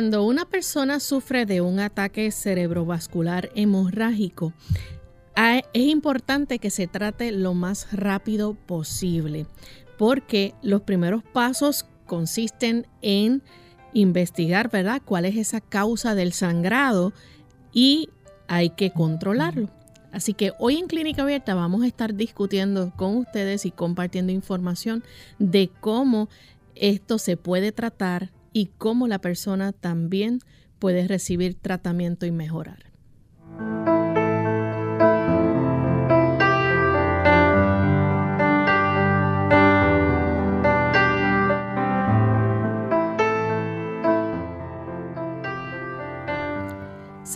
Cuando una persona sufre de un ataque cerebrovascular hemorrágico, es importante que se trate lo más rápido posible, porque los primeros pasos consisten en investigar, ¿verdad?, cuál es esa causa del sangrado y hay que controlarlo. Así que hoy en Clínica Abierta vamos a estar discutiendo con ustedes y compartiendo información de cómo esto se puede tratar y cómo la persona también puede recibir tratamiento y mejorar.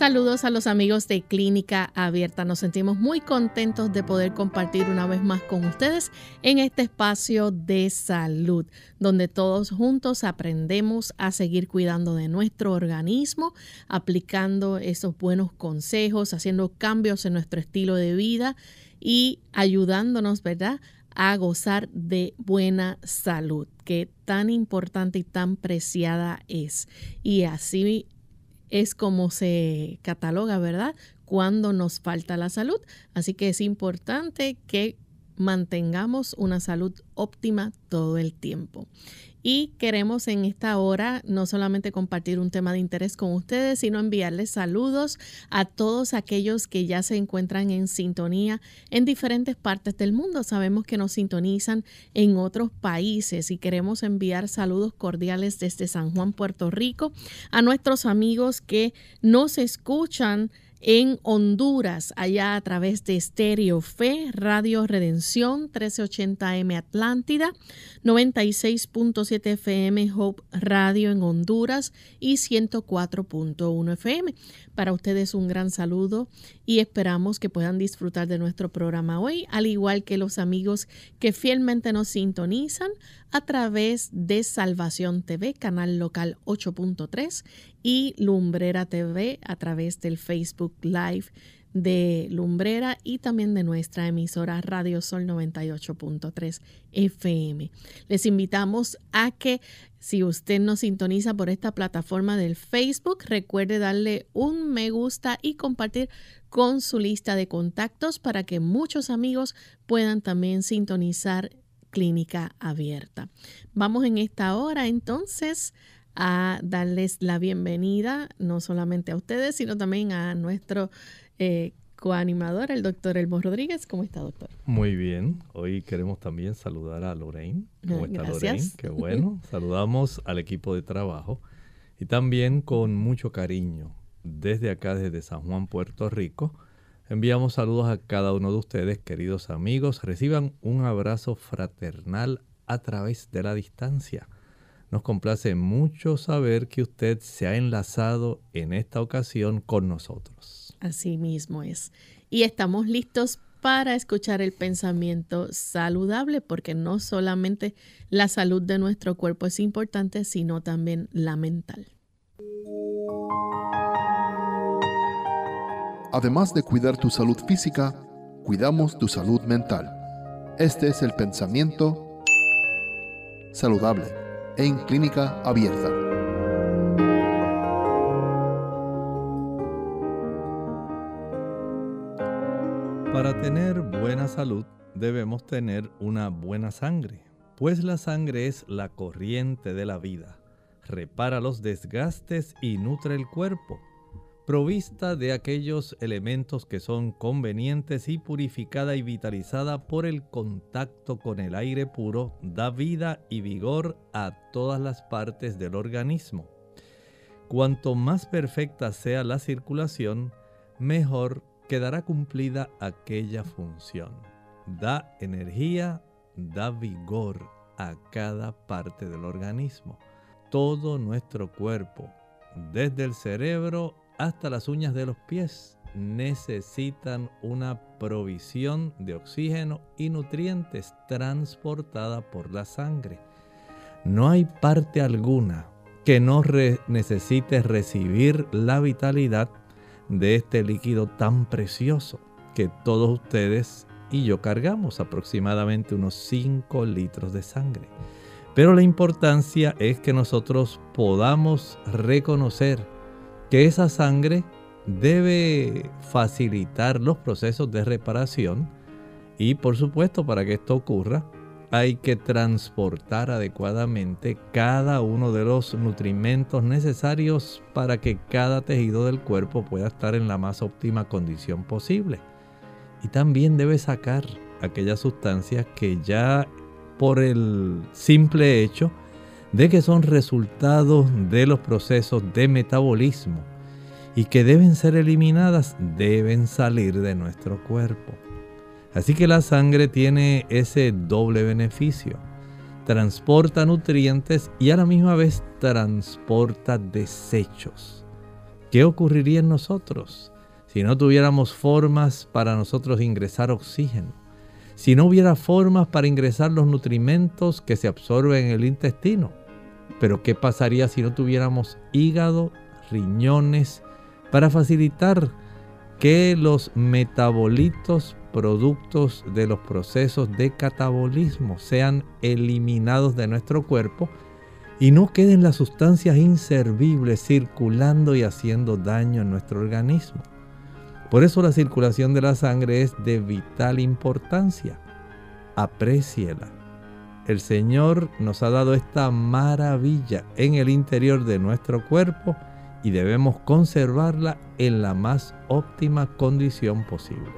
Saludos a los amigos de Clínica Abierta. Nos sentimos muy contentos de poder compartir una vez más con ustedes en este espacio de salud, donde todos juntos aprendemos a seguir cuidando de nuestro organismo, aplicando esos buenos consejos, haciendo cambios en nuestro estilo de vida y ayudándonos, ¿verdad? a gozar de buena salud, que tan importante y tan preciada es. Y así es como se cataloga, ¿verdad? Cuando nos falta la salud. Así que es importante que mantengamos una salud óptima todo el tiempo. Y queremos en esta hora no solamente compartir un tema de interés con ustedes, sino enviarles saludos a todos aquellos que ya se encuentran en sintonía en diferentes partes del mundo. Sabemos que nos sintonizan en otros países y queremos enviar saludos cordiales desde San Juan, Puerto Rico, a nuestros amigos que nos escuchan en Honduras, allá a través de Stereo Fe, Radio Redención 1380M Atlántida, 96.7 FM Hope Radio en Honduras y 104.1 FM. Para ustedes un gran saludo y esperamos que puedan disfrutar de nuestro programa hoy, al igual que los amigos que fielmente nos sintonizan a través de Salvación TV, canal local 8.3 y Lumbrera TV a través del Facebook Live de Lumbrera y también de nuestra emisora Radio Sol 98.3 FM. Les invitamos a que si usted nos sintoniza por esta plataforma del Facebook, recuerde darle un me gusta y compartir con su lista de contactos para que muchos amigos puedan también sintonizar Clínica Abierta. Vamos en esta hora entonces a darles la bienvenida no solamente a ustedes, sino también a nuestro eh, coanimador, el doctor Elmo Rodríguez. ¿Cómo está, doctor? Muy bien. Hoy queremos también saludar a Lorraine. ¿Cómo está Lorraine? Qué bueno. Saludamos al equipo de trabajo y también con mucho cariño desde acá, desde San Juan, Puerto Rico. Enviamos saludos a cada uno de ustedes, queridos amigos. Reciban un abrazo fraternal a través de la distancia. Nos complace mucho saber que usted se ha enlazado en esta ocasión con nosotros. Así mismo es. Y estamos listos para escuchar el pensamiento saludable, porque no solamente la salud de nuestro cuerpo es importante, sino también la mental. Además de cuidar tu salud física, cuidamos tu salud mental. Este es el pensamiento saludable en clínica abierta. Para tener buena salud debemos tener una buena sangre, pues la sangre es la corriente de la vida, repara los desgastes y nutre el cuerpo provista de aquellos elementos que son convenientes y purificada y vitalizada por el contacto con el aire puro, da vida y vigor a todas las partes del organismo. Cuanto más perfecta sea la circulación, mejor quedará cumplida aquella función. da energía, da vigor a cada parte del organismo. Todo nuestro cuerpo, desde el cerebro hasta las uñas de los pies, necesitan una provisión de oxígeno y nutrientes transportada por la sangre. No hay parte alguna que no necesite recibir la vitalidad de este líquido tan precioso que todos ustedes y yo cargamos aproximadamente unos 5 litros de sangre. Pero la importancia es que nosotros podamos reconocer que esa sangre debe facilitar los procesos de reparación y por supuesto para que esto ocurra hay que transportar adecuadamente cada uno de los nutrimentos necesarios para que cada tejido del cuerpo pueda estar en la más óptima condición posible. Y también debe sacar aquellas sustancias que ya por el simple hecho de que son resultados de los procesos de metabolismo y que deben ser eliminadas, deben salir de nuestro cuerpo. Así que la sangre tiene ese doble beneficio. Transporta nutrientes y a la misma vez transporta desechos. ¿Qué ocurriría en nosotros si no tuviéramos formas para nosotros ingresar oxígeno? Si no hubiera formas para ingresar los nutrimentos que se absorben en el intestino. Pero ¿qué pasaría si no tuviéramos hígado, riñones, para facilitar que los metabolitos productos de los procesos de catabolismo sean eliminados de nuestro cuerpo y no queden las sustancias inservibles circulando y haciendo daño en nuestro organismo. Por eso la circulación de la sangre es de vital importancia. Apréciela. El Señor nos ha dado esta maravilla en el interior de nuestro cuerpo y debemos conservarla en la más óptima condición posible.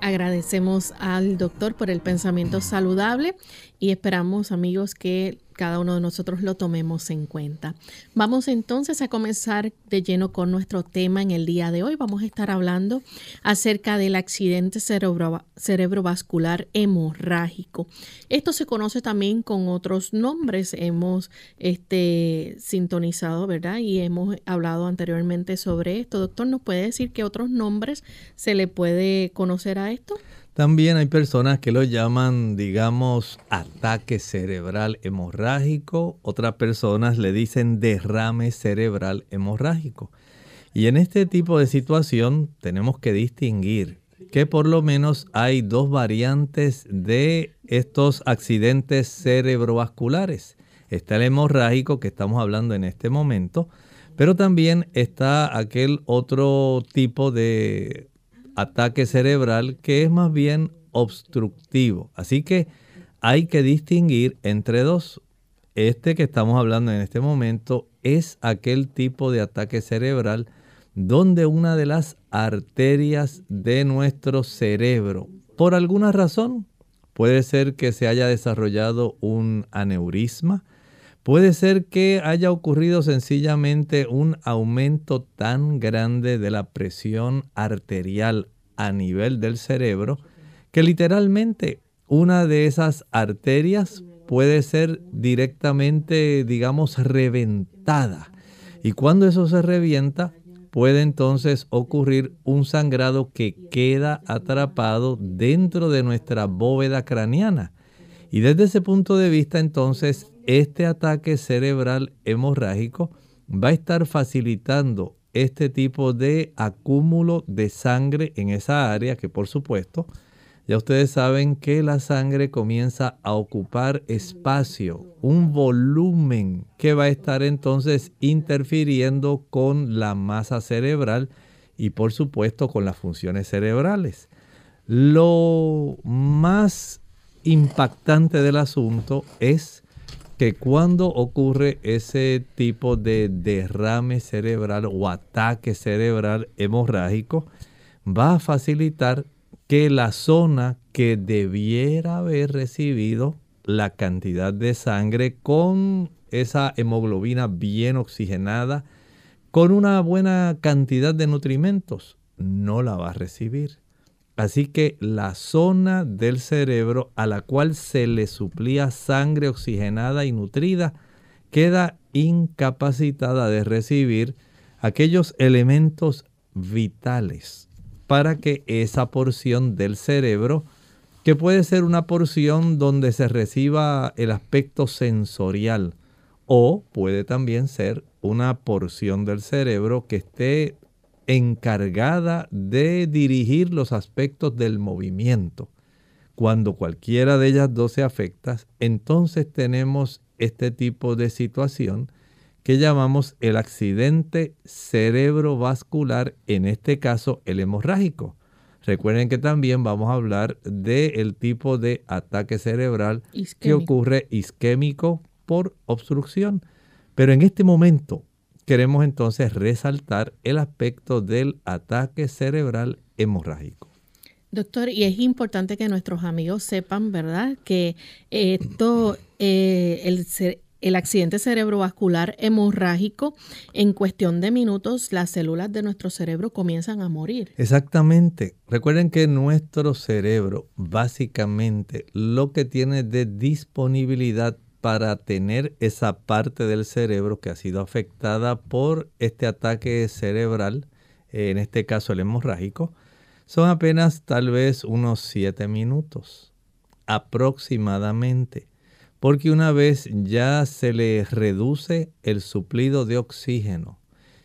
Agradecemos al doctor por el pensamiento saludable y esperamos amigos que cada uno de nosotros lo tomemos en cuenta. Vamos entonces a comenzar de lleno con nuestro tema en el día de hoy. Vamos a estar hablando acerca del accidente cerebrovascular hemorrágico. Esto se conoce también con otros nombres. Hemos este, sintonizado, ¿verdad? Y hemos hablado anteriormente sobre esto. Doctor, ¿nos puede decir qué otros nombres se le puede conocer a esto? También hay personas que lo llaman, digamos, ataque cerebral hemorrágico. Otras personas le dicen derrame cerebral hemorrágico. Y en este tipo de situación tenemos que distinguir que por lo menos hay dos variantes de estos accidentes cerebrovasculares. Está el hemorrágico que estamos hablando en este momento, pero también está aquel otro tipo de ataque cerebral que es más bien obstructivo. Así que hay que distinguir entre dos. Este que estamos hablando en este momento es aquel tipo de ataque cerebral donde una de las arterias de nuestro cerebro, por alguna razón, puede ser que se haya desarrollado un aneurisma, Puede ser que haya ocurrido sencillamente un aumento tan grande de la presión arterial a nivel del cerebro que literalmente una de esas arterias puede ser directamente, digamos, reventada. Y cuando eso se revienta, puede entonces ocurrir un sangrado que queda atrapado dentro de nuestra bóveda craneana. Y desde ese punto de vista, entonces, este ataque cerebral hemorrágico va a estar facilitando este tipo de acúmulo de sangre en esa área que por supuesto ya ustedes saben que la sangre comienza a ocupar espacio, un volumen que va a estar entonces interfiriendo con la masa cerebral y por supuesto con las funciones cerebrales. Lo más impactante del asunto es que cuando ocurre ese tipo de derrame cerebral o ataque cerebral hemorrágico, va a facilitar que la zona que debiera haber recibido la cantidad de sangre con esa hemoglobina bien oxigenada, con una buena cantidad de nutrimentos, no la va a recibir. Así que la zona del cerebro a la cual se le suplía sangre oxigenada y nutrida queda incapacitada de recibir aquellos elementos vitales para que esa porción del cerebro, que puede ser una porción donde se reciba el aspecto sensorial, o puede también ser una porción del cerebro que esté encargada de dirigir los aspectos del movimiento. Cuando cualquiera de ellas dos se afecta, entonces tenemos este tipo de situación que llamamos el accidente cerebrovascular, en este caso el hemorrágico. Recuerden que también vamos a hablar del tipo de ataque cerebral que ocurre isquémico por obstrucción. Pero en este momento queremos entonces resaltar el aspecto del ataque cerebral hemorrágico. Doctor, y es importante que nuestros amigos sepan, ¿verdad?, que esto, eh, el, el accidente cerebrovascular hemorrágico, en cuestión de minutos, las células de nuestro cerebro comienzan a morir. Exactamente. Recuerden que nuestro cerebro, básicamente, lo que tiene de disponibilidad para tener esa parte del cerebro que ha sido afectada por este ataque cerebral, en este caso el hemorrágico, son apenas tal vez unos 7 minutos aproximadamente, porque una vez ya se le reduce el suplido de oxígeno,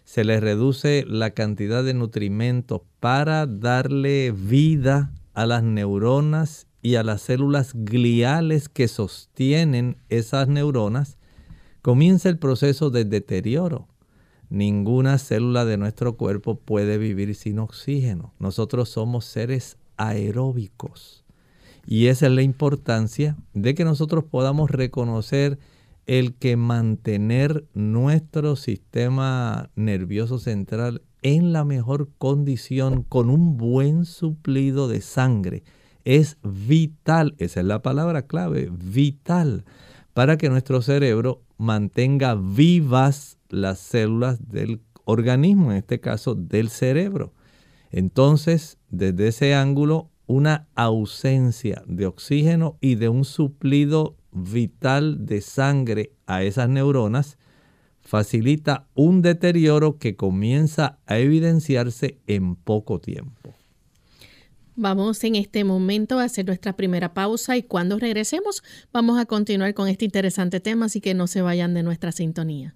se le reduce la cantidad de nutrimentos para darle vida a las neuronas y a las células gliales que sostienen esas neuronas, comienza el proceso de deterioro. Ninguna célula de nuestro cuerpo puede vivir sin oxígeno. Nosotros somos seres aeróbicos. Y esa es la importancia de que nosotros podamos reconocer el que mantener nuestro sistema nervioso central en la mejor condición con un buen suplido de sangre es vital, esa es la palabra clave, vital, para que nuestro cerebro mantenga vivas las células del organismo, en este caso del cerebro. Entonces, desde ese ángulo, una ausencia de oxígeno y de un suplido vital de sangre a esas neuronas facilita un deterioro que comienza a evidenciarse en poco tiempo. Vamos en este momento a hacer nuestra primera pausa y cuando regresemos vamos a continuar con este interesante tema, así que no se vayan de nuestra sintonía.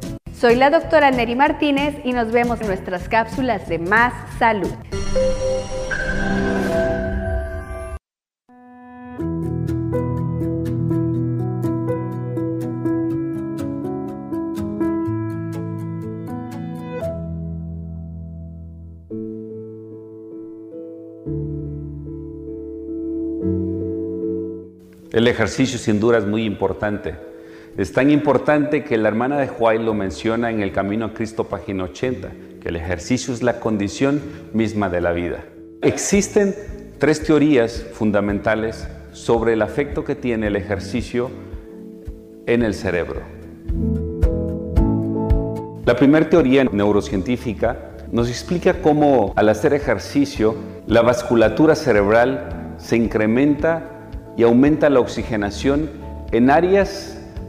Soy la doctora Neri Martínez y nos vemos en nuestras cápsulas de Más Salud. El ejercicio sin duda es muy importante es tan importante que la hermana de Juárez lo menciona en el Camino a Cristo, página 80, que el ejercicio es la condición misma de la vida. Existen tres teorías fundamentales sobre el afecto que tiene el ejercicio en el cerebro. La primera teoría neurocientífica nos explica cómo al hacer ejercicio la vasculatura cerebral se incrementa y aumenta la oxigenación en áreas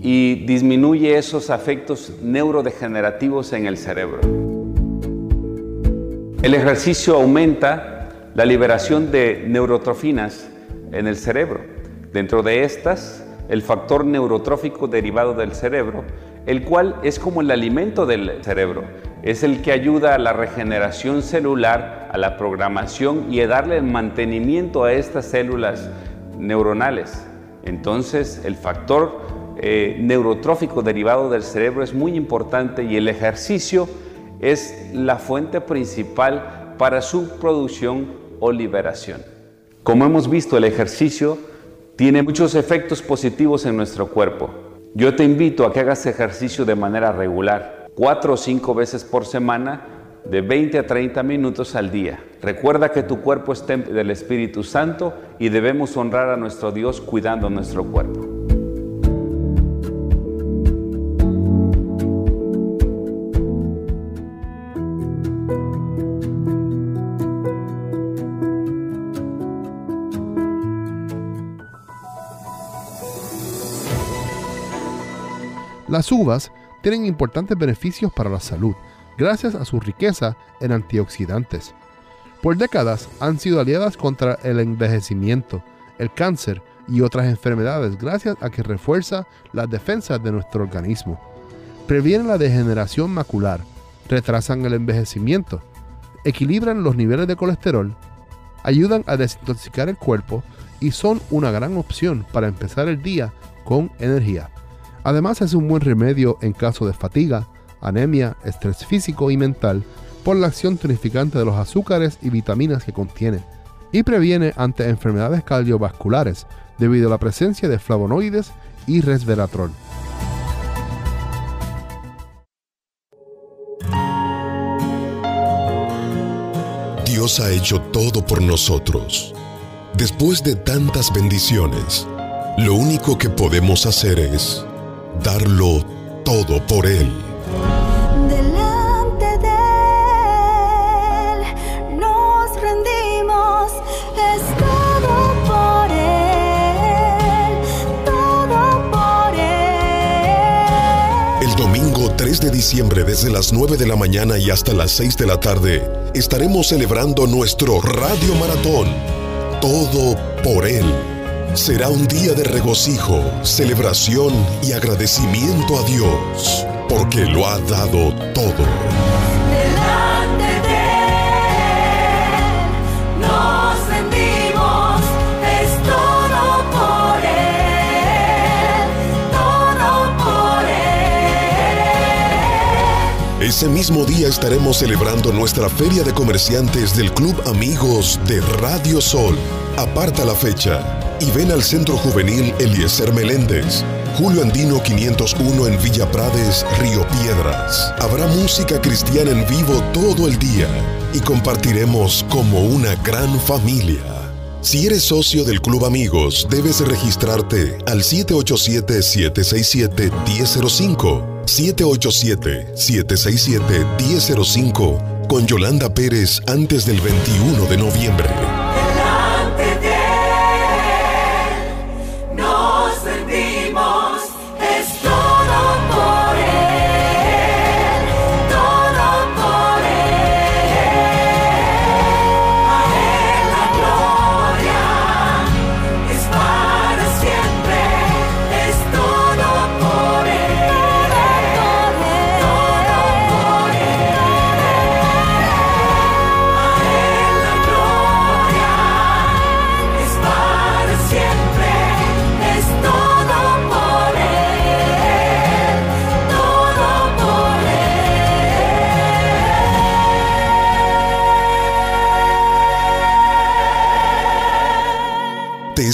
y disminuye esos efectos neurodegenerativos en el cerebro. El ejercicio aumenta la liberación de neurotrofinas en el cerebro. Dentro de estas, el factor neurotrófico derivado del cerebro, el cual es como el alimento del cerebro, es el que ayuda a la regeneración celular, a la programación y a darle mantenimiento a estas células neuronales. Entonces, el factor eh, neurotrófico derivado del cerebro es muy importante y el ejercicio es la fuente principal para su producción o liberación. Como hemos visto, el ejercicio tiene muchos efectos positivos en nuestro cuerpo. Yo te invito a que hagas ejercicio de manera regular, cuatro o cinco veces por semana, de 20 a 30 minutos al día. Recuerda que tu cuerpo es templo del Espíritu Santo y debemos honrar a nuestro Dios cuidando nuestro cuerpo. Las uvas tienen importantes beneficios para la salud gracias a su riqueza en antioxidantes. Por décadas han sido aliadas contra el envejecimiento, el cáncer y otras enfermedades gracias a que refuerza las defensas de nuestro organismo. Previenen la degeneración macular, retrasan el envejecimiento, equilibran los niveles de colesterol, ayudan a desintoxicar el cuerpo y son una gran opción para empezar el día con energía. Además es un buen remedio en caso de fatiga, anemia, estrés físico y mental por la acción tonificante de los azúcares y vitaminas que contiene. Y previene ante enfermedades cardiovasculares debido a la presencia de flavonoides y resveratrol. Dios ha hecho todo por nosotros. Después de tantas bendiciones, lo único que podemos hacer es darlo todo por Él. Delante de Él nos rendimos, es todo por Él, todo por Él. El domingo 3 de diciembre desde las 9 de la mañana y hasta las 6 de la tarde estaremos celebrando nuestro Radio Maratón. Todo por Él será un día de regocijo, celebración y agradecimiento a Dios, porque lo ha dado todo. Delante de Él nos rendimos, es todo por Él, todo por Él. Ese mismo día estaremos celebrando nuestra feria de comerciantes del Club Amigos de Radio Sol. Aparta la fecha y ven al Centro Juvenil Eliezer Meléndez. Julio Andino 501 en Villa Prades, Río Piedras. Habrá música cristiana en vivo todo el día y compartiremos como una gran familia. Si eres socio del Club Amigos, debes registrarte al 787-767-1005. 787-767-1005 con Yolanda Pérez antes del 21 de noviembre.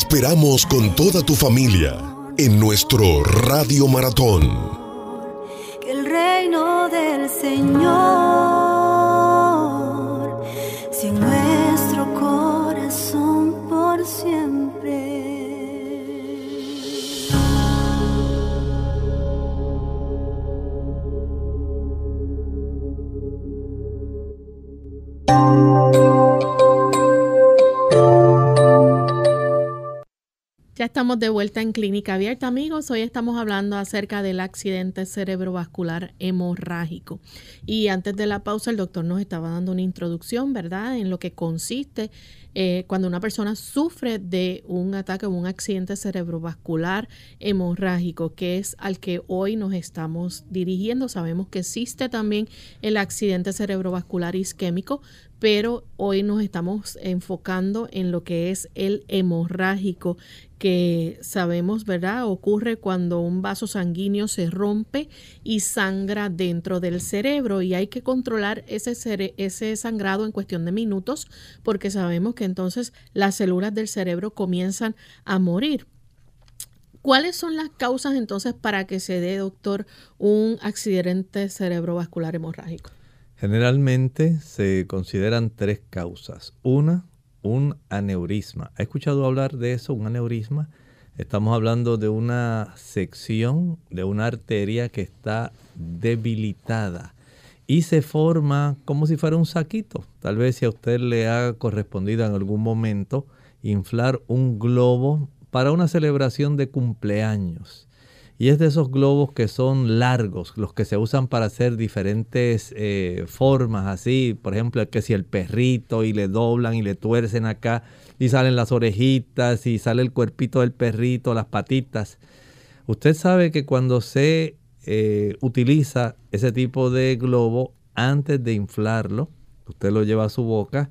esperamos con toda tu familia en nuestro Radio Maratón. Que el reino del Señor sea nuestro corazón por siempre. Ya estamos de vuelta en Clínica Abierta, amigos. Hoy estamos hablando acerca del accidente cerebrovascular hemorrágico. Y antes de la pausa, el doctor nos estaba dando una introducción, ¿verdad?, en lo que consiste eh, cuando una persona sufre de un ataque o un accidente cerebrovascular hemorrágico, que es al que hoy nos estamos dirigiendo. Sabemos que existe también el accidente cerebrovascular isquémico, pero hoy nos estamos enfocando en lo que es el hemorrágico, que sabemos, ¿verdad? Ocurre cuando un vaso sanguíneo se rompe y sangra dentro del cerebro y hay que controlar ese, sangrado en cuestión de minutos porque sabemos que entonces las células del cerebro comienzan a morir. ¿Cuáles son las causas entonces para que se dé, doctor, un accidente cerebrovascular hemorrágico? Generalmente se consideran tres causas. Una, un aneurisma. ¿Ha escuchado hablar de eso, un aneurisma? Estamos hablando de una sección de una arteria que está debilitada y se forma como si fuera un saquito. Tal vez si a usted le ha correspondido en algún momento inflar un globo para una celebración de cumpleaños. Y es de esos globos que son largos, los que se usan para hacer diferentes eh, formas, así, por ejemplo, que si el perrito y le doblan y le tuercen acá y salen las orejitas y sale el cuerpito del perrito, las patitas. Usted sabe que cuando se eh, utiliza ese tipo de globo, antes de inflarlo, usted lo lleva a su boca,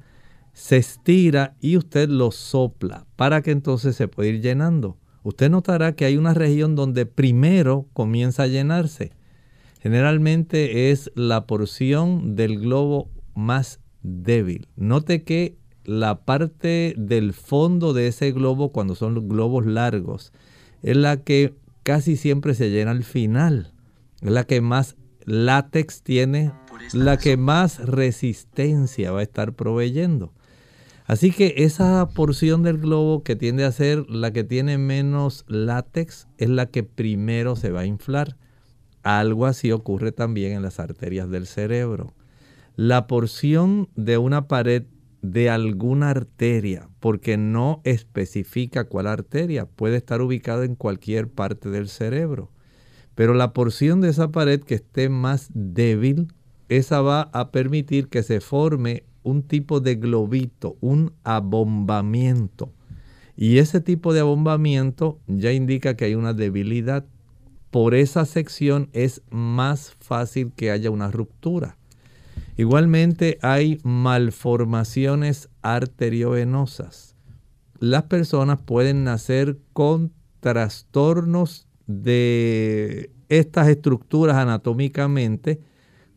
se estira y usted lo sopla para que entonces se pueda ir llenando usted notará que hay una región donde primero comienza a llenarse. Generalmente es la porción del globo más débil. Note que la parte del fondo de ese globo, cuando son globos largos, es la que casi siempre se llena al final. Es la que más látex tiene, la que más resistencia va a estar proveyendo. Así que esa porción del globo que tiende a ser la que tiene menos látex es la que primero se va a inflar. Algo así ocurre también en las arterias del cerebro. La porción de una pared de alguna arteria, porque no especifica cuál arteria, puede estar ubicada en cualquier parte del cerebro. Pero la porción de esa pared que esté más débil, esa va a permitir que se forme un tipo de globito, un abombamiento. Y ese tipo de abombamiento ya indica que hay una debilidad. Por esa sección es más fácil que haya una ruptura. Igualmente hay malformaciones arteriovenosas. Las personas pueden nacer con trastornos de estas estructuras anatómicamente,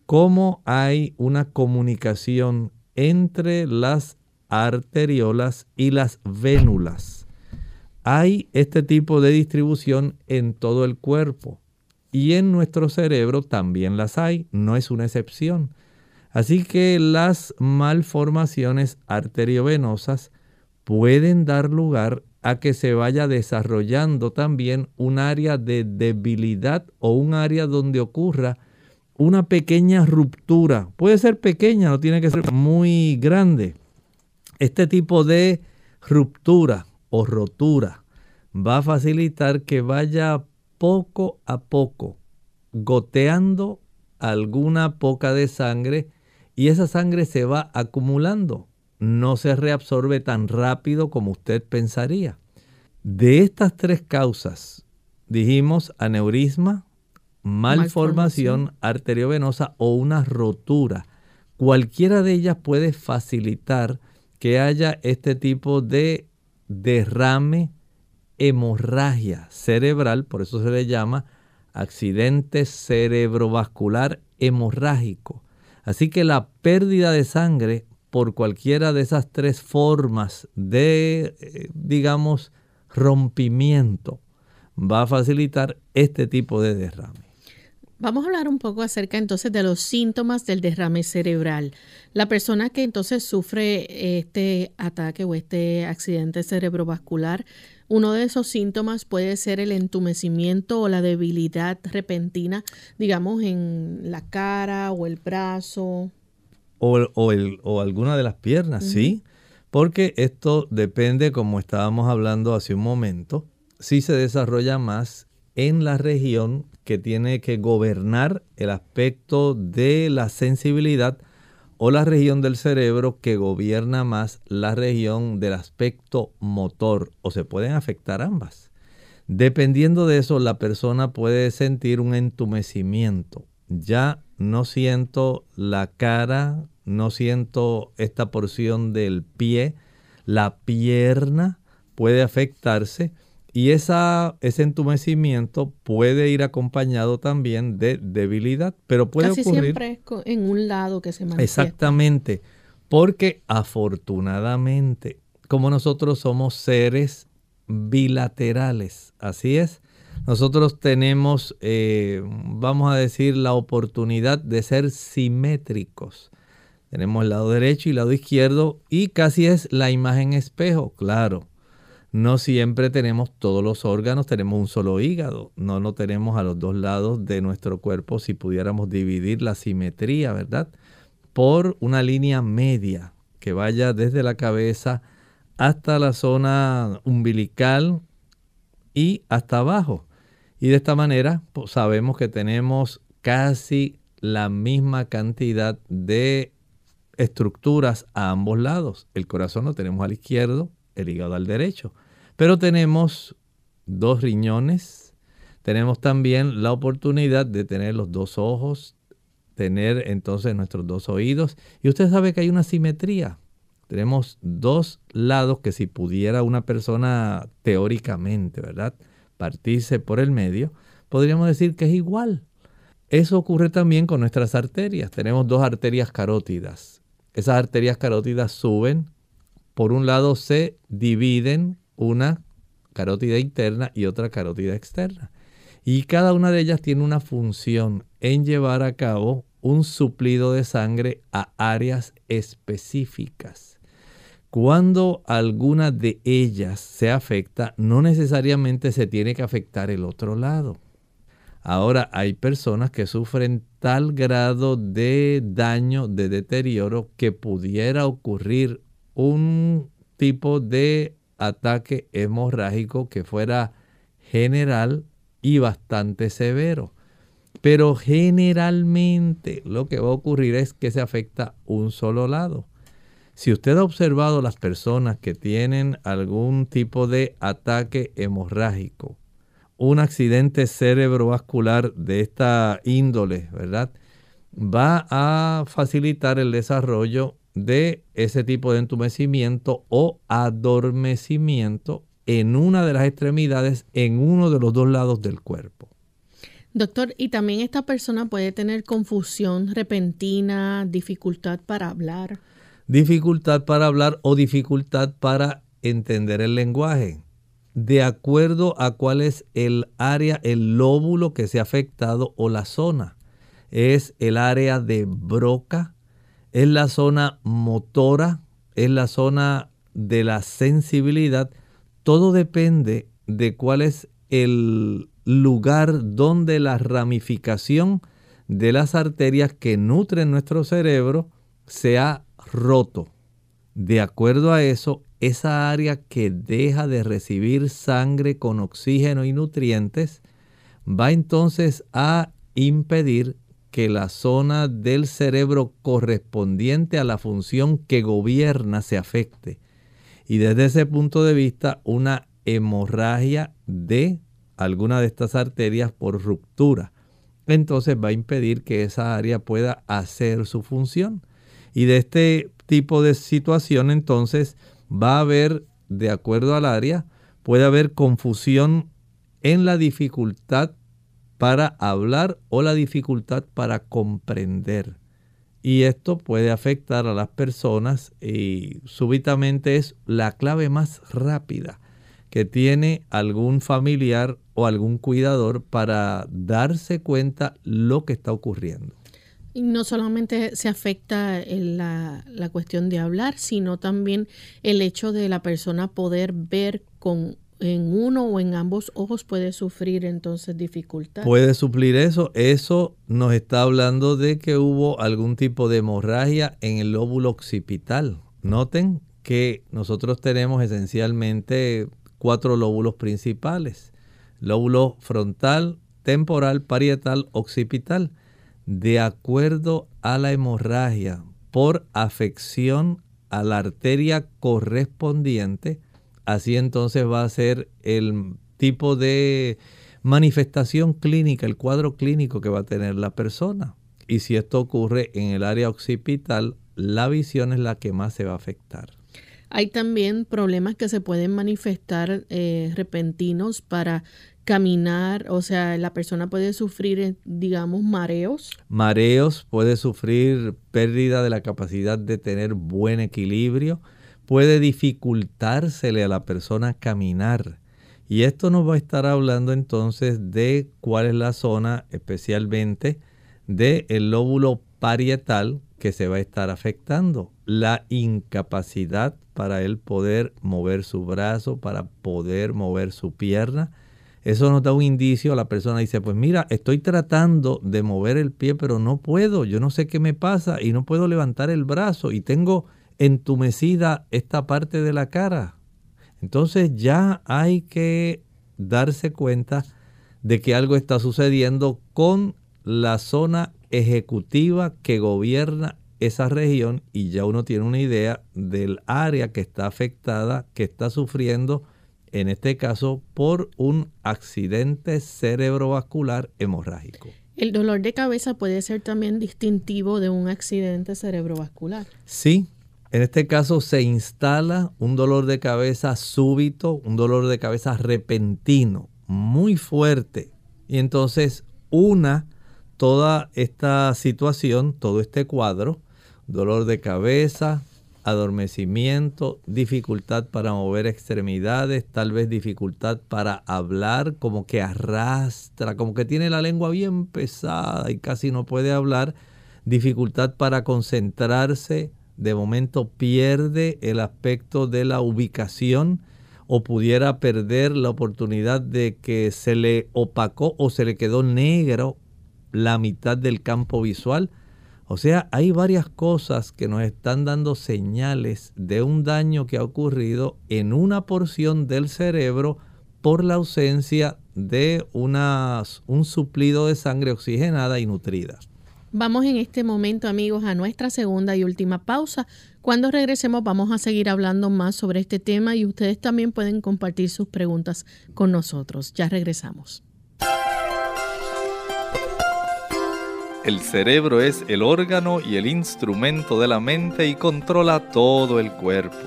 como hay una comunicación entre las arteriolas y las vénulas. Hay este tipo de distribución en todo el cuerpo y en nuestro cerebro también las hay, no es una excepción. Así que las malformaciones arteriovenosas pueden dar lugar a que se vaya desarrollando también un área de debilidad o un área donde ocurra una pequeña ruptura. Puede ser pequeña, no tiene que ser muy grande. Este tipo de ruptura o rotura va a facilitar que vaya poco a poco goteando alguna poca de sangre y esa sangre se va acumulando. No se reabsorbe tan rápido como usted pensaría. De estas tres causas, dijimos aneurisma, malformación arteriovenosa o una rotura. Cualquiera de ellas puede facilitar que haya este tipo de derrame, hemorragia cerebral, por eso se le llama accidente cerebrovascular hemorrágico. Así que la pérdida de sangre por cualquiera de esas tres formas de, eh, digamos, rompimiento va a facilitar este tipo de derrame. Vamos a hablar un poco acerca entonces de los síntomas del derrame cerebral. La persona que entonces sufre este ataque o este accidente cerebrovascular, uno de esos síntomas puede ser el entumecimiento o la debilidad repentina, digamos, en la cara o el brazo. o, el, o alguna de las piernas, sí, porque esto depende, como estábamos hablando hace un momento, si se desarrolla más en la región que tiene que gobernar el aspecto de la sensibilidad o la región del cerebro que gobierna más la región del aspecto motor o se pueden afectar ambas. Dependiendo de eso, la persona puede sentir un entumecimiento. Ya no siento la cara, no siento esta porción del pie, la pierna puede afectarse y esa, ese entumecimiento puede ir acompañado también de debilidad, pero puede Casi ocurrir siempre es en un lado que se manifiesta. Exactamente, porque afortunadamente, como nosotros somos seres bilaterales, así es, nosotros tenemos, eh, vamos a decir, la oportunidad de ser simétricos. Tenemos el lado derecho y el lado izquierdo y casi es la imagen espejo, claro no siempre tenemos todos los órganos, tenemos un solo hígado, no lo tenemos a los dos lados de nuestro cuerpo si pudiéramos dividir la simetría, ¿verdad? Por una línea media que vaya desde la cabeza hasta la zona umbilical y hasta abajo. Y de esta manera pues, sabemos que tenemos casi la misma cantidad de estructuras a ambos lados. El corazón lo tenemos al izquierdo, el hígado al derecho. Pero tenemos dos riñones, tenemos también la oportunidad de tener los dos ojos, tener entonces nuestros dos oídos. Y usted sabe que hay una simetría. Tenemos dos lados que si pudiera una persona teóricamente, ¿verdad? Partirse por el medio, podríamos decir que es igual. Eso ocurre también con nuestras arterias. Tenemos dos arterias carótidas. Esas arterias carótidas suben, por un lado se dividen una carótida interna y otra carótida externa. Y cada una de ellas tiene una función en llevar a cabo un suplido de sangre a áreas específicas. Cuando alguna de ellas se afecta, no necesariamente se tiene que afectar el otro lado. Ahora hay personas que sufren tal grado de daño, de deterioro, que pudiera ocurrir un tipo de ataque hemorrágico que fuera general y bastante severo. Pero generalmente lo que va a ocurrir es que se afecta un solo lado. Si usted ha observado las personas que tienen algún tipo de ataque hemorrágico, un accidente cerebrovascular de esta índole, ¿verdad? Va a facilitar el desarrollo de ese tipo de entumecimiento o adormecimiento en una de las extremidades, en uno de los dos lados del cuerpo. Doctor, y también esta persona puede tener confusión repentina, dificultad para hablar. Dificultad para hablar o dificultad para entender el lenguaje. De acuerdo a cuál es el área, el lóbulo que se ha afectado o la zona. Es el área de Broca, es la zona motora, es la zona de la sensibilidad. Todo depende de cuál es el lugar donde la ramificación de las arterias que nutren nuestro cerebro se ha roto. De acuerdo a eso, esa área que deja de recibir sangre con oxígeno y nutrientes va entonces a impedir que la zona del cerebro correspondiente a la función que gobierna se afecte. Y desde ese punto de vista, una hemorragia de alguna de estas arterias por ruptura. Entonces va a impedir que esa área pueda hacer su función. Y de este tipo de situación entonces va a haber, de acuerdo al área, puede haber confusión en la dificultad para hablar o la dificultad para comprender. Y esto puede afectar a las personas y súbitamente es la clave más rápida que tiene algún familiar o algún cuidador para darse cuenta lo que está ocurriendo. No solamente se afecta la, la cuestión de hablar, sino también el hecho de la persona poder ver con en uno o en ambos ojos puede sufrir entonces dificultad. Puede suplir eso. Eso nos está hablando de que hubo algún tipo de hemorragia en el lóbulo occipital. Noten que nosotros tenemos esencialmente cuatro lóbulos principales. Lóbulo frontal, temporal, parietal, occipital. De acuerdo a la hemorragia por afección a la arteria correspondiente, así entonces va a ser el tipo de manifestación clínica, el cuadro clínico que va a tener la persona. Y si esto ocurre en el área occipital, la visión es la que más se va a afectar. Hay también problemas que se pueden manifestar eh, repentinos para caminar, o sea, la persona puede sufrir, eh, digamos, mareos. Mareos, puede sufrir pérdida de la capacidad de tener buen equilibrio, puede dificultársele a la persona caminar. Y esto nos va a estar hablando entonces de cuál es la zona especialmente del el lóbulo parietal que se va a estar afectando. La incapacidad para él poder mover su brazo, para poder mover su pierna. Eso nos da un indicio, la persona dice, pues mira, estoy tratando de mover el pie, pero no puedo, yo no sé qué me pasa y no puedo levantar el brazo y tengo entumecida esta parte de la cara. Entonces ya hay que darse cuenta de que algo está sucediendo con la zona ejecutiva que gobierna esa región y ya uno tiene una idea del área que está afectada, que está sufriendo, en este caso, por un accidente cerebrovascular hemorrágico. El dolor de cabeza puede ser también distintivo de un accidente cerebrovascular. Sí, en este caso se instala un dolor de cabeza súbito, un dolor de cabeza repentino, muy fuerte. Y entonces una toda esta situación, todo este cuadro, dolor de cabeza, adormecimiento, dificultad para mover extremidades, tal vez dificultad para hablar, como que arrastra, como que tiene la lengua bien pesada y casi no puede hablar, dificultad para concentrarse, de momento pierde el aspecto de la ubicación o pudiera perder la oportunidad de que se le opacó o se le quedó negro la mitad del campo visual. O sea, hay varias cosas que nos están dando señales de un daño que ha ocurrido en una porción del cerebro por la ausencia de un suplido de sangre oxigenada y nutrida. Vamos en este momento, amigos, a nuestra segunda y última pausa. Cuando regresemos vamos a seguir hablando más sobre este tema y ustedes también pueden compartir sus preguntas con nosotros. Ya regresamos. El cerebro es el órgano y el instrumento de la mente y controla todo el cuerpo.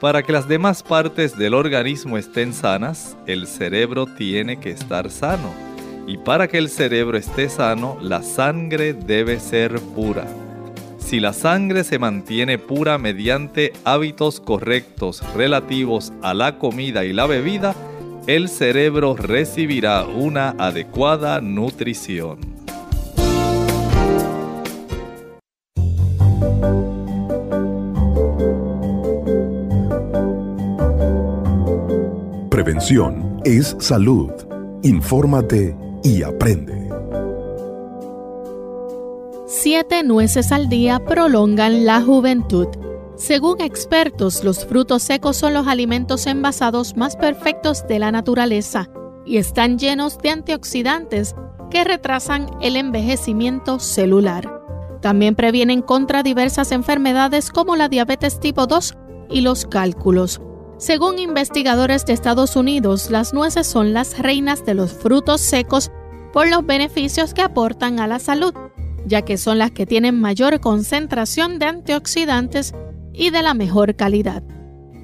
Para que las demás partes del organismo estén sanas, el cerebro tiene que estar sano y para que el cerebro esté sano, la sangre debe ser pura. Si la sangre se mantiene pura mediante hábitos correctos relativos a la comida y la bebida, el cerebro recibirá una adecuada nutrición. Prevención es salud. Infórmate y aprende. Siete nueces al día prolongan la juventud. Según expertos, los frutos secos son los alimentos envasados más perfectos de la naturaleza y están llenos de antioxidantes que retrasan el envejecimiento celular. También previenen contra diversas enfermedades como la diabetes tipo 2 y los cálculos. Según investigadores de Estados Unidos, las nueces son las reinas de los frutos secos por los beneficios que aportan a la salud, ya que son las que tienen mayor concentración de antioxidantes y de la mejor calidad.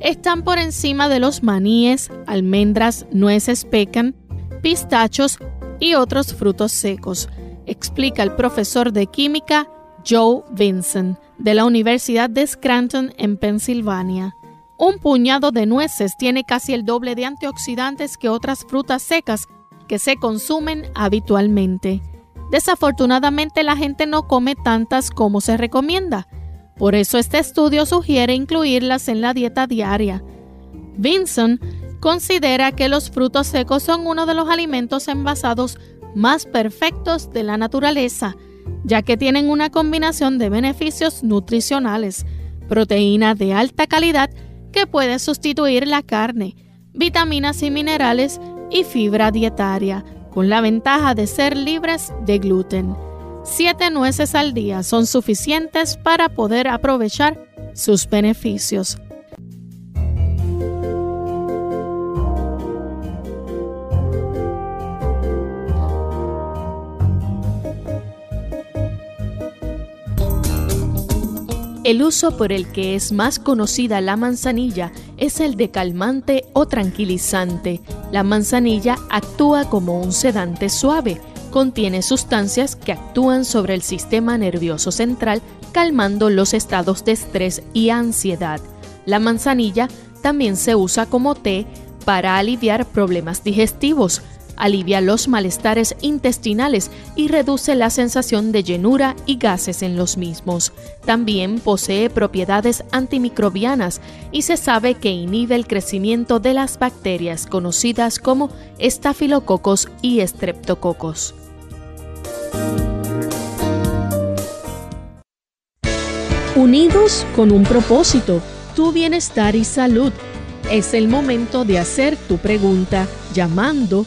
Están por encima de los maníes, almendras, nueces pecan, pistachos y otros frutos secos, explica el profesor de química Joe Vincent de la Universidad de Scranton en Pensilvania. Un puñado de nueces tiene casi el doble de antioxidantes que otras frutas secas que se consumen habitualmente. Desafortunadamente la gente no come tantas como se recomienda. Por eso este estudio sugiere incluirlas en la dieta diaria. Vinson considera que los frutos secos son uno de los alimentos envasados más perfectos de la naturaleza, ya que tienen una combinación de beneficios nutricionales, proteína de alta calidad que puede sustituir la carne, vitaminas y minerales y fibra dietaria, con la ventaja de ser libres de gluten. Siete nueces al día son suficientes para poder aprovechar sus beneficios. El uso por el que es más conocida la manzanilla es el de calmante o tranquilizante. La manzanilla actúa como un sedante suave. Contiene sustancias que actúan sobre el sistema nervioso central, calmando los estados de estrés y ansiedad. La manzanilla también se usa como té para aliviar problemas digestivos, alivia los malestares intestinales y reduce la sensación de llenura y gases en los mismos. También posee propiedades antimicrobianas y se sabe que inhibe el crecimiento de las bacterias conocidas como estafilococos y estreptococos. Unidos con un propósito, tu bienestar y salud. Es el momento de hacer tu pregunta llamando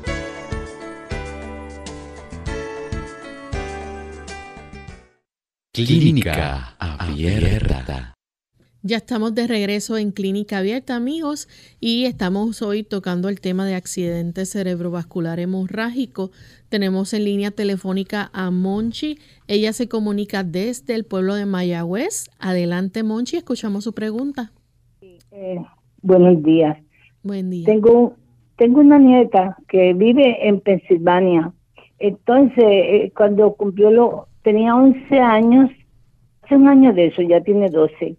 Clínica Abierta. Ya estamos de regreso en Clínica Abierta, amigos, y estamos hoy tocando el tema de accidente cerebrovascular hemorrágico. Tenemos en línea telefónica a Monchi. Ella se comunica desde el pueblo de Mayagüez. Adelante, Monchi, escuchamos su pregunta. Eh, buenos días. Buen día. Tengo, tengo una nieta que vive en Pensilvania. Entonces, eh, cuando cumplió lo, tenía 11 años, hace un año de eso, ya tiene 12.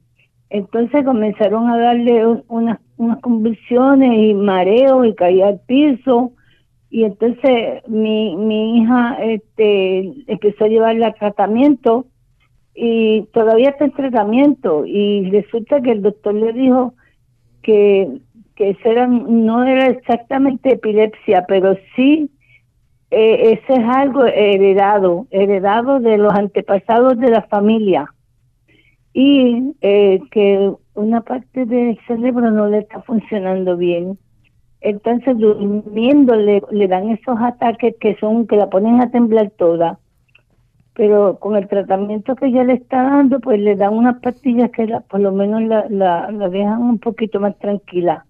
Entonces comenzaron a darle unas, unas convulsiones y mareo y caía al piso. Y entonces mi, mi hija este, empezó a llevarla a tratamiento y todavía está en tratamiento. Y resulta que el doctor le dijo que, que eso era, no era exactamente epilepsia, pero sí eh, ese es algo heredado, heredado de los antepasados de la familia. Y eh, que una parte del cerebro no le está funcionando bien. Entonces, durmiendo le, dan esos ataques que son, que la ponen a temblar toda. Pero con el tratamiento que ella le está dando, pues le dan unas pastillas que la, por lo menos la, la, la dejan un poquito más tranquila.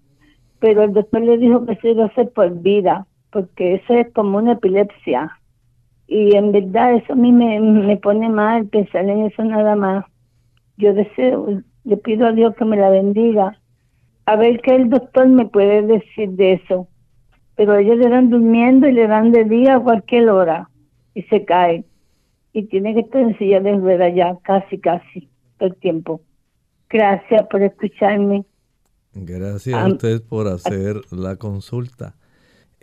Pero el doctor le dijo que se iba a hacer por vida porque eso es como una epilepsia. Y en verdad eso a mí me, me pone mal pensar en eso nada más. Yo deseo, le pido a Dios que me la bendiga. A ver qué el doctor me puede decir de eso. Pero ellos le dan durmiendo y le dan de día a cualquier hora y se cae. Y tiene que estar en silla de ruedas ya, casi, casi, todo el tiempo. Gracias por escucharme. Gracias a usted por hacer la consulta.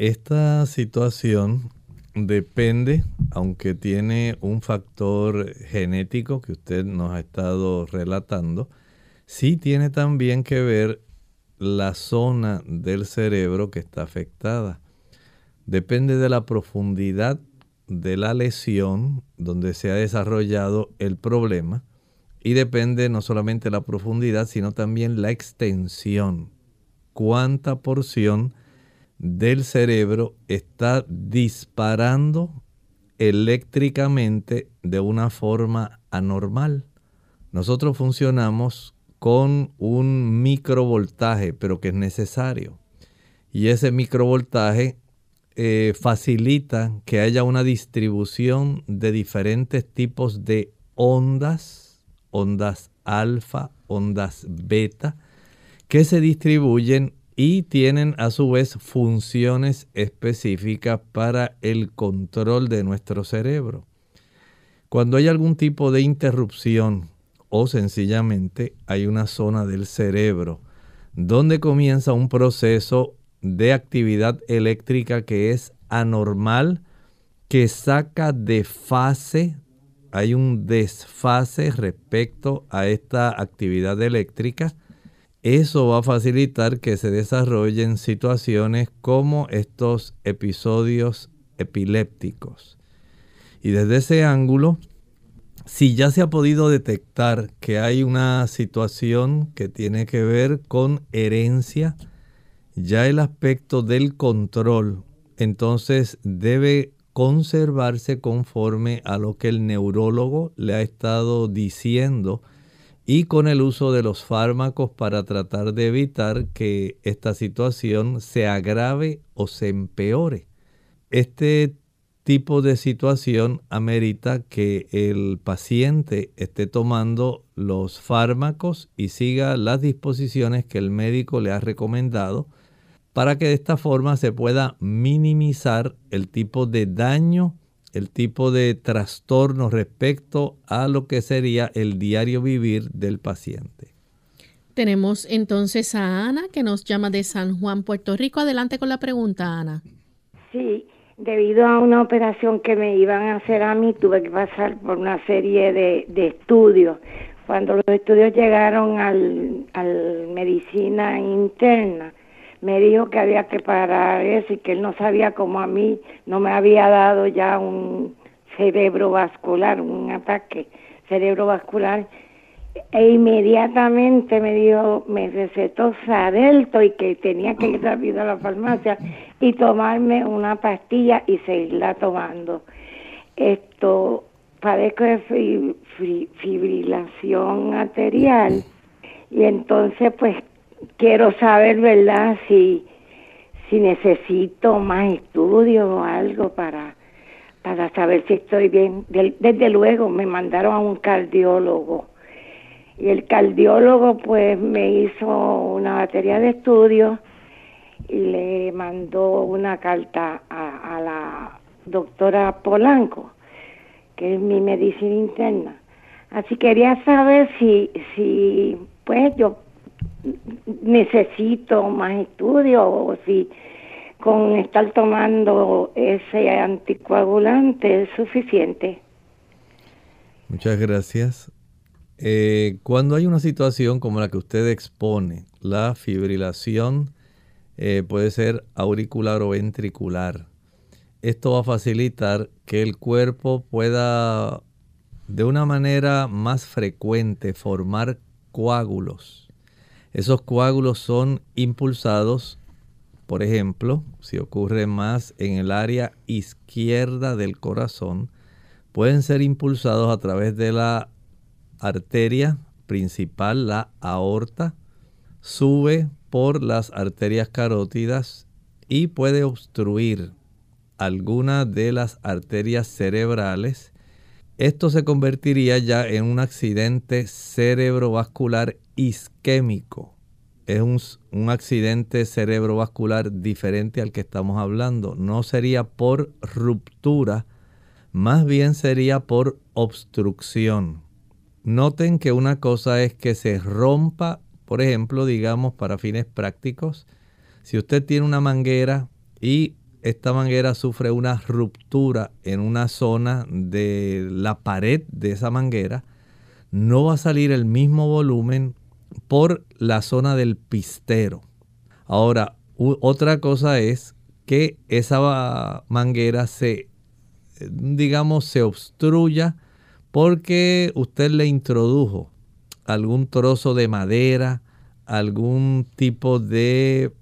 Esta situación depende, aunque tiene un factor genético que usted nos ha estado relatando, sí tiene también que ver la zona del cerebro que está afectada. Depende de la profundidad de la lesión donde se ha desarrollado el problema y depende no solamente la profundidad, sino también la extensión. ¿Cuánta porción del cerebro está disparando eléctricamente de una forma anormal. Nosotros funcionamos con un microvoltaje, pero que es necesario. Y ese microvoltaje eh, facilita que haya una distribución de diferentes tipos de ondas, ondas alfa, ondas beta, que se distribuyen y tienen a su vez funciones específicas para el control de nuestro cerebro. Cuando hay algún tipo de interrupción o sencillamente hay una zona del cerebro donde comienza un proceso de actividad eléctrica que es anormal, que saca de fase, hay un desfase respecto a esta actividad eléctrica, eso va a facilitar que se desarrollen situaciones como estos episodios epilépticos. Y desde ese ángulo, si ya se ha podido detectar que hay una situación que tiene que ver con herencia, ya el aspecto del control, entonces debe conservarse conforme a lo que el neurólogo le ha estado diciendo y con el uso de los fármacos para tratar de evitar que esta situación se agrave o se empeore. Este tipo de situación amerita que el paciente esté tomando los fármacos y siga las disposiciones que el médico le ha recomendado para que de esta forma se pueda minimizar el tipo de daño, el tipo de trastorno respecto a lo que sería el diario vivir del paciente. Tenemos entonces a Ana que nos llama de San Juan, Puerto Rico. Adelante con la pregunta, Ana. Sí, debido a una operación que me iban a hacer a mí, tuve que pasar por una serie de, estudios. Cuando los estudios llegaron al, al medicina interna, me dijo que había que parar eso y que él no sabía cómo a mí no me había dado ya un cerebrovascular, un ataque cerebrovascular. E inmediatamente me dijo, me recetó Sadelto y que tenía que ir rápido a la farmacia y tomarme una pastilla y seguirla tomando. Esto, padezco de fibrilación arterial y entonces pues quiero saber, ¿verdad? Si, si necesito más estudios o algo para, para saber si estoy bien. desde luego me mandaron a un cardiólogo y el cardiólogo pues me hizo una batería de estudios y le mandó una carta a, a la doctora Polanco, que es mi medicina interna. Así quería saber si, si pues yo necesito más estudio o si con estar tomando ese anticoagulante es suficiente. Muchas gracias. Eh, cuando hay una situación como la que usted expone, la fibrilación eh, puede ser auricular o ventricular. Esto va a facilitar que el cuerpo pueda de una manera más frecuente formar coágulos esos coágulos son impulsados, por ejemplo, si ocurre más en el área izquierda del corazón, pueden ser impulsados a través de la arteria principal, la aorta, sube por las arterias carótidas y puede obstruir alguna de las arterias cerebrales. Esto se convertiría ya en un accidente cerebrovascular isquémico. Es un, accidente cerebrovascular diferente al que estamos hablando. No sería por ruptura, más bien sería por obstrucción. Noten que una cosa es que se rompa, por ejemplo, digamos, para fines prácticos, si usted tiene una manguera y esta manguera sufre una ruptura en una zona de la pared de esa manguera, no va a salir el mismo volumen por la zona del pistero. Ahora, otra cosa es que esa manguera se, digamos, se obstruya porque usted le introdujo algún trozo de madera, algún tipo de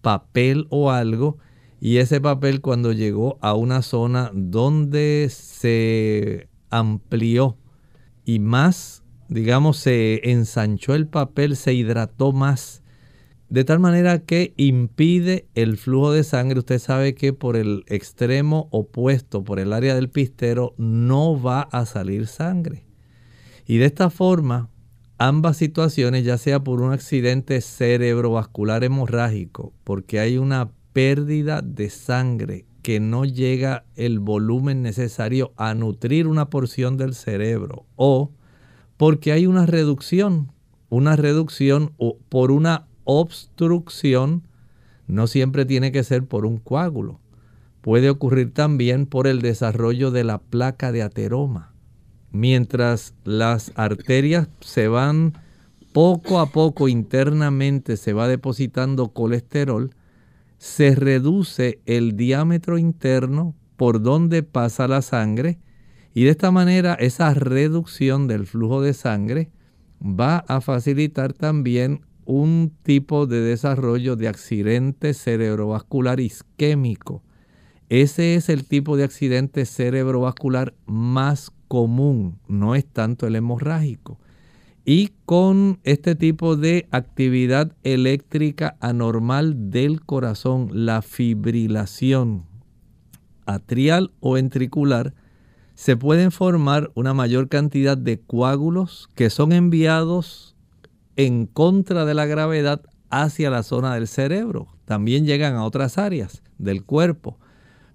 papel o algo, y ese papel cuando llegó a una zona donde se amplió y más digamos, se ensanchó el papel, se hidrató más, de tal manera que impide el flujo de sangre. Usted sabe que por el extremo opuesto, por el área del pistero, no va a salir sangre. Y de esta forma, ambas situaciones, ya sea por un accidente cerebrovascular hemorrágico, porque hay una pérdida de sangre que no llega el volumen necesario a nutrir una porción del cerebro, o porque hay una reducción, una reducción por una obstrucción, no siempre tiene que ser por un coágulo. Puede ocurrir también por el desarrollo de la placa de ateroma mientras las arterias se van poco a poco internamente, se va depositando colesterol, se reduce el diámetro interno por donde pasa la sangre y de esta manera esa reducción del flujo de sangre va a facilitar también un tipo de desarrollo de accidente cerebrovascular isquémico. Ese es el tipo de accidente cerebrovascular más común, no es tanto el hemorrágico. Y con este tipo de actividad eléctrica anormal del corazón, la fibrilación atrial o ventricular, se pueden formar una mayor cantidad de coágulos que son enviados en contra de la gravedad hacia la zona del cerebro. También llegan a otras áreas del cuerpo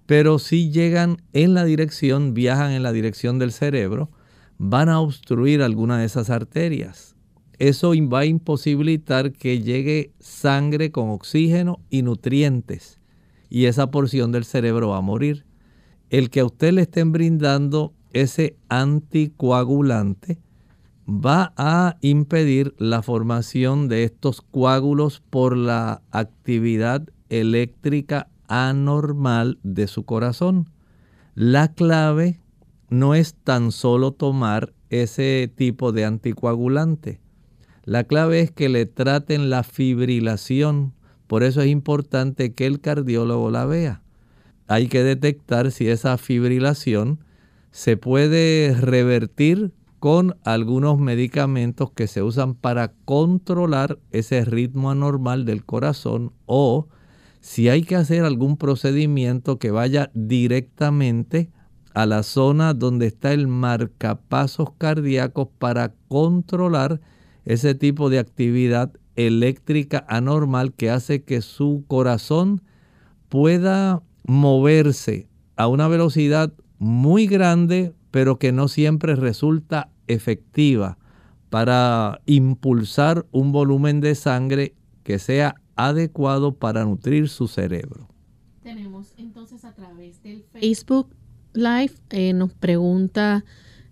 pero si llegan en la dirección, viajan en la dirección del cerebro, van a obstruir alguna de esas arterias. Eso va a imposibilitar que llegue sangre con oxígeno y nutrientes y esa porción del cerebro va a morir. El que a usted le estén brindando ese anticoagulante va a impedir la formación de estos coágulos por la actividad eléctrica anormal de su corazón. La clave no es tan solo tomar ese tipo de anticoagulante. La clave es que le traten la fibrilación. Por eso es importante que el cardiólogo la vea. Hay que detectar si esa fibrilación se puede revertir con algunos medicamentos que se usan para controlar ese ritmo anormal del corazón o si hay que hacer algún procedimiento que vaya directamente a la zona donde está el marcapasos cardíacos para controlar ese tipo de actividad eléctrica anormal que hace que su corazón pueda moverse a una velocidad muy grande, pero que no siempre resulta efectiva para impulsar un volumen de sangre que sea adecuado para nutrir su cerebro. Tenemos entonces a través del Facebook Live, eh, nos pregunta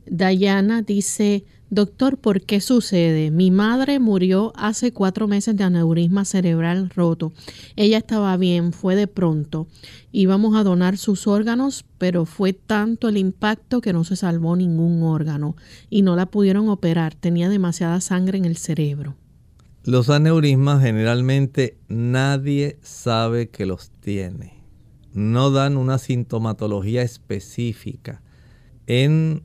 Dayana, dice, doctor, ¿por qué sucede? Mi madre murió hace cuatro meses de aneurisma cerebral roto. Ella estaba bien, fue de pronto. Íbamos a donar sus órganos, pero fue tanto el impacto que no se salvó ningún órgano y no la pudieron operar. Tenía demasiada sangre en el cerebro. Los aneurismas generalmente nadie sabe que los tiene. No dan una sintomatología específica. En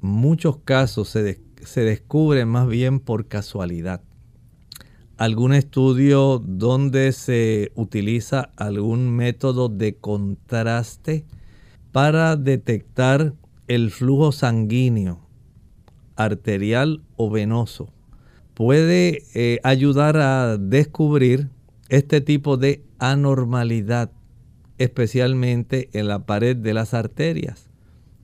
muchos casos se, se descubre más bien por casualidad. Algún estudio donde se utiliza algún método de contraste para detectar el flujo sanguíneo arterial o venoso puede eh, ayudar a descubrir este tipo de anormalidad, especialmente en la pared de las arterias.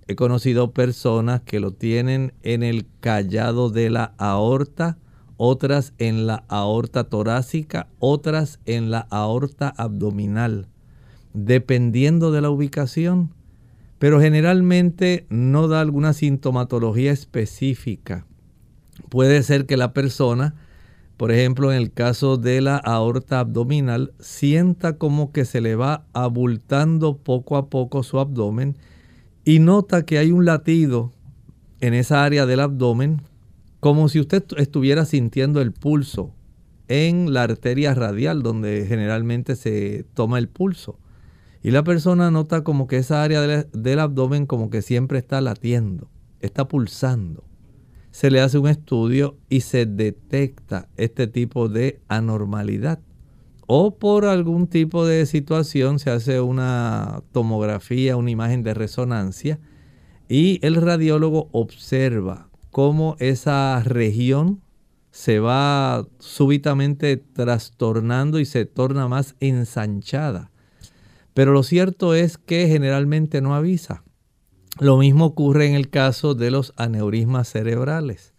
He conocido personas que lo tienen en el callado de la aorta, otras en la aorta torácica, otras en la aorta abdominal, dependiendo de la ubicación, pero generalmente no da alguna sintomatología específica puede ser que la persona, por ejemplo, en el caso de la aorta abdominal, sienta como que se le va abultando poco a poco su abdomen y nota que hay un latido en esa área del abdomen, como si usted estuviera sintiendo el pulso en la arteria radial, donde generalmente se toma el pulso. Y la persona nota como que esa área del, abdomen como que siempre está latiendo, está pulsando se le hace un estudio y se detecta este tipo de anormalidad. O por algún tipo de situación se hace una tomografía, una imagen de resonancia y el radiólogo observa cómo esa región se va súbitamente trastornando y se torna más ensanchada. Pero lo cierto es que generalmente no avisa. Lo mismo ocurre en el caso de los aneurismas cerebrales.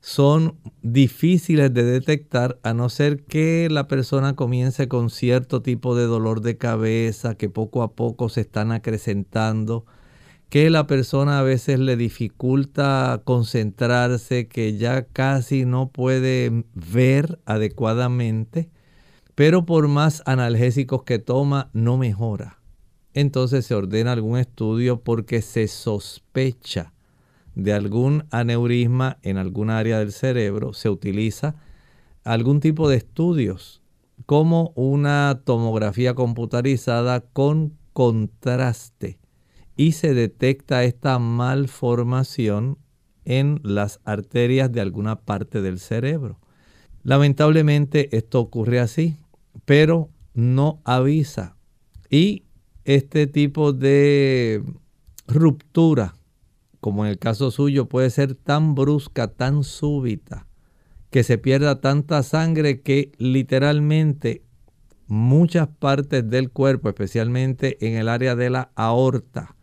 Son difíciles de detectar a no ser que la persona comience con cierto tipo de dolor de cabeza que poco a poco se están acrecentando que la persona a veces le dificulta concentrarse, que ya casi no puede ver adecuadamente, pero por más analgésicos que toma no mejora. Entonces se ordena algún estudio porque se sospecha de algún aneurisma en algún área del cerebro, se utiliza algún tipo de estudios como una tomografía computarizada con contraste y se detecta esta malformación en las arterias de alguna parte del cerebro. Lamentablemente esto ocurre así, pero no avisa. Y este tipo de ruptura, como en el caso suyo, puede ser tan brusca, tan súbita, que se pierda tanta sangre que literalmente muchas partes del cuerpo, especialmente en el área de la aorta,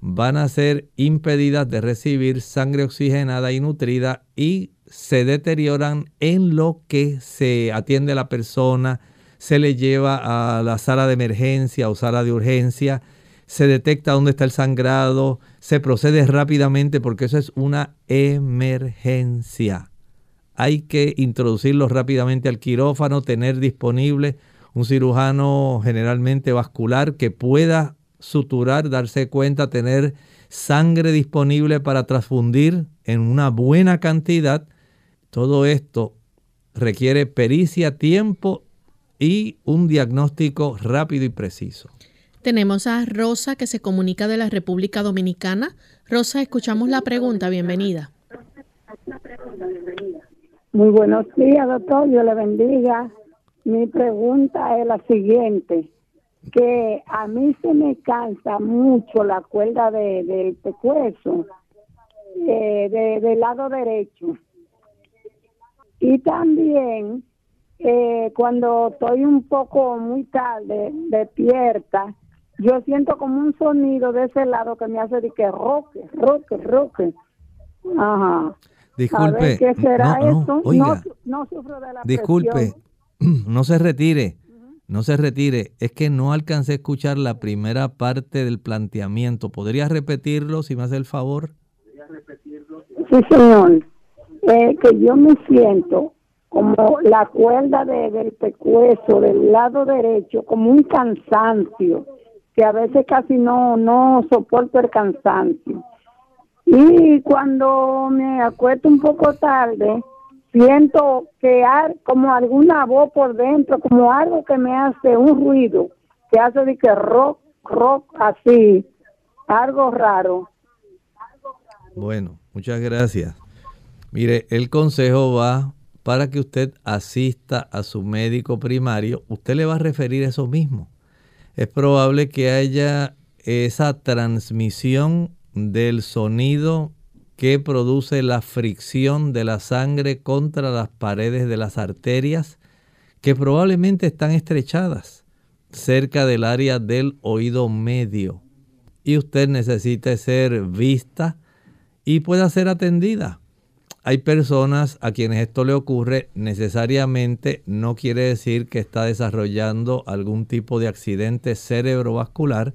van a ser impedidas de recibir sangre oxigenada y nutrida y se deterioran en lo que se atiende la persona, se le lleva a la sala de emergencia o sala de urgencia, se detecta dónde está el sangrado, se procede rápidamente porque eso es una emergencia. Hay que introducirlo rápidamente al quirófano, tener disponible un cirujano generalmente vascular que pueda suturar, darse cuenta, tener sangre disponible para transfundir en una buena cantidad. Todo esto requiere pericia, tiempo y un diagnóstico rápido y preciso. Tenemos a Rosa que se comunica de la República Dominicana. Rosa, escuchamos la pregunta. Bienvenida. Muy buenos días, doctor. Dios le bendiga. Mi pregunta es la siguiente que a mí se me cansa mucho la cuerda de, del pecueso de, del lado derecho. Y también eh, cuando estoy un poco muy tarde despierta, yo siento como un sonido de ese lado que me hace de que roque, roque, roque. Ajá. Disculpe. ¿Qué será no? Oiga, no, sufro de la Disculpe, no se retire no se retire, es que no alcancé a escuchar la primera parte del planteamiento. ¿Podría repetirlo si me hace el favor? Sí, señor. Eh, que yo me siento como la cuerda de, del pecueso del lado derecho, como un cansancio, que a veces casi no, no soporto el cansancio. Y cuando me acuesto un poco tarde, siento que hay como alguna voz por dentro, como algo que me hace un ruido, que hace de que rock, rock así, algo raro. Bueno, muchas gracias. Mire, el consejo va para que usted asista a su médico primario, usted le va a referir eso mismo. Es probable que haya esa transmisión del sonido que produce la fricción de la sangre contra las paredes de las arterias que probablemente están estrechadas cerca del área del oído medio y usted necesita ser vista y pueda ser atendida. Hay personas a quienes esto le ocurre necesariamente no quiere decir que está desarrollando algún tipo de accidente cerebrovascular,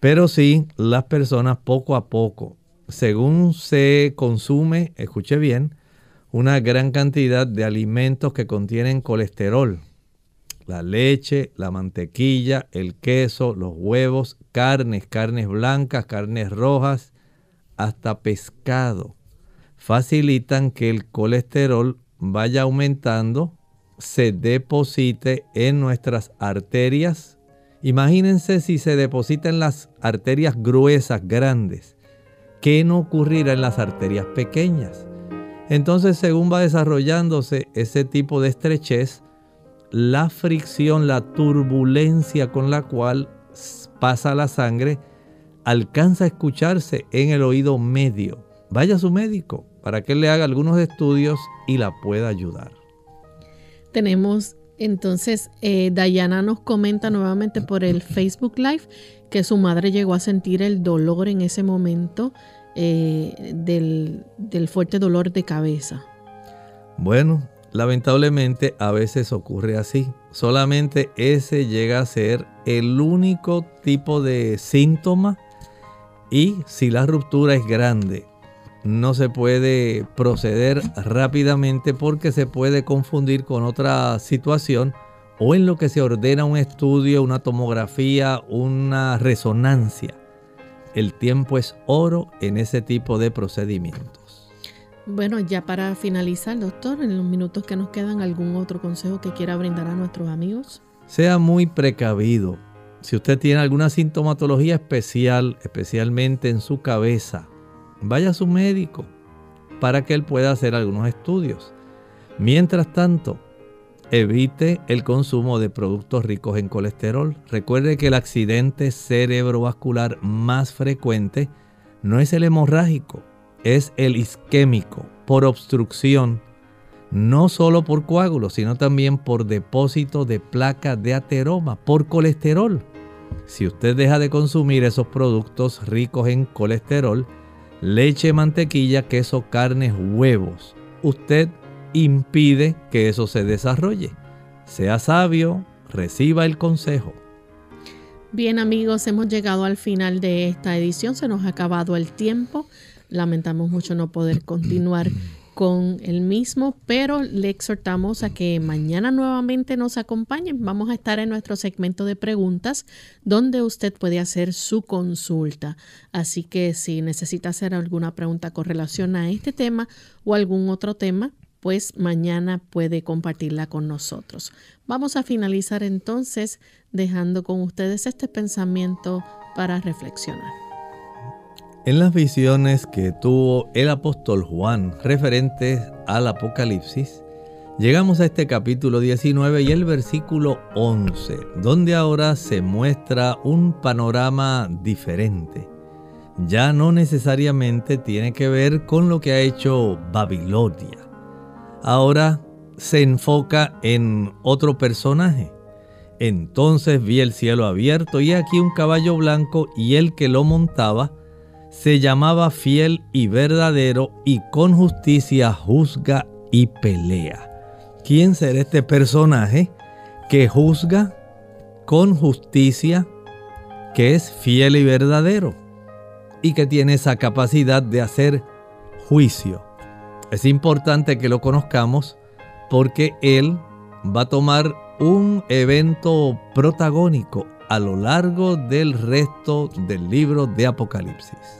pero sí las personas poco a poco según se consume, escuche bien, una gran cantidad de alimentos que contienen colesterol. La leche, la mantequilla, el queso, los huevos, carnes, carnes blancas, carnes rojas, hasta pescado, facilitan que el colesterol vaya aumentando, se deposite en nuestras arterias. Imagínense si se deposita en las arterias gruesas, grandes ¿Qué no ocurrirá en las arterias pequeñas? Entonces, según va desarrollándose ese tipo de estrechez, la fricción, la turbulencia con la cual pasa la sangre, alcanza a escucharse en el oído medio. Vaya a su médico para que él le haga algunos estudios y la pueda ayudar. Tenemos entonces, eh, Dayana nos comenta nuevamente por el Facebook Live que su madre llegó a sentir el dolor en ese momento eh, del, del fuerte dolor de cabeza. Bueno, lamentablemente a veces ocurre así. Solamente ese llega a ser el único tipo de síntoma y si la ruptura es grande, no se puede proceder rápidamente porque se puede confundir con otra situación o en lo que se ordena un estudio, una tomografía, una resonancia. El tiempo es oro en ese tipo de procedimientos. Bueno, ya para finalizar, doctor, en los minutos que nos quedan, ¿algún otro consejo que quiera brindar a nuestros amigos? Sea muy precavido. Si usted tiene alguna sintomatología especial, especialmente en su cabeza, vaya a su médico para que él pueda hacer algunos estudios. Mientras tanto, evite el consumo de productos ricos en colesterol. Recuerde que el accidente cerebrovascular más frecuente no es el hemorrágico, es el isquémico por obstrucción, no solo por coágulos, sino también por depósito de placa de ateroma, por colesterol. Si usted deja de consumir esos productos ricos en colesterol, leche, mantequilla, queso, carnes, huevos. Usted impide que eso se desarrolle. Sea sabio, reciba el consejo. Bien amigos, hemos llegado al final de esta edición, se nos ha acabado el tiempo. Lamentamos mucho no poder continuar con el mismo, pero le exhortamos a que mañana nuevamente nos acompañen. Vamos a estar en nuestro segmento de preguntas donde usted puede hacer su consulta. Así que si necesita hacer alguna pregunta con relación a este tema o algún otro tema, pues mañana puede compartirla con nosotros. Vamos a finalizar entonces dejando con ustedes este pensamiento para reflexionar. En las visiones que tuvo el apóstol Juan referentes al Apocalipsis, llegamos a este capítulo 19 y el versículo 11, donde ahora se muestra un panorama diferente. Ya no necesariamente tiene que ver con lo que ha hecho Babilonia. Ahora se enfoca en otro personaje. Entonces vi el cielo abierto y aquí un caballo blanco y el que lo montaba se llamaba fiel y verdadero y con justicia juzga y pelea. ¿Quién será este personaje que juzga con justicia, que es fiel y verdadero y que tiene esa capacidad de hacer juicio? Es importante que lo conozcamos porque él va a tomar un evento protagónico a lo largo del resto del libro de Apocalipsis.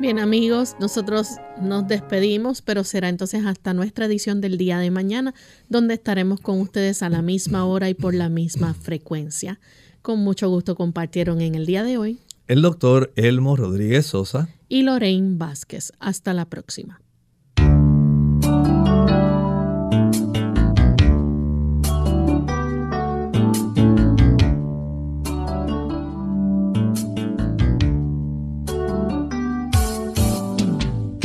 Bien amigos, nosotros nos despedimos, pero será entonces hasta nuestra edición del día de mañana, donde estaremos con ustedes a la misma hora y por la misma frecuencia. Con mucho gusto compartieron en el día de hoy el doctor Elmo Rodríguez Sosa y Lorraine Vázquez. Hasta la próxima.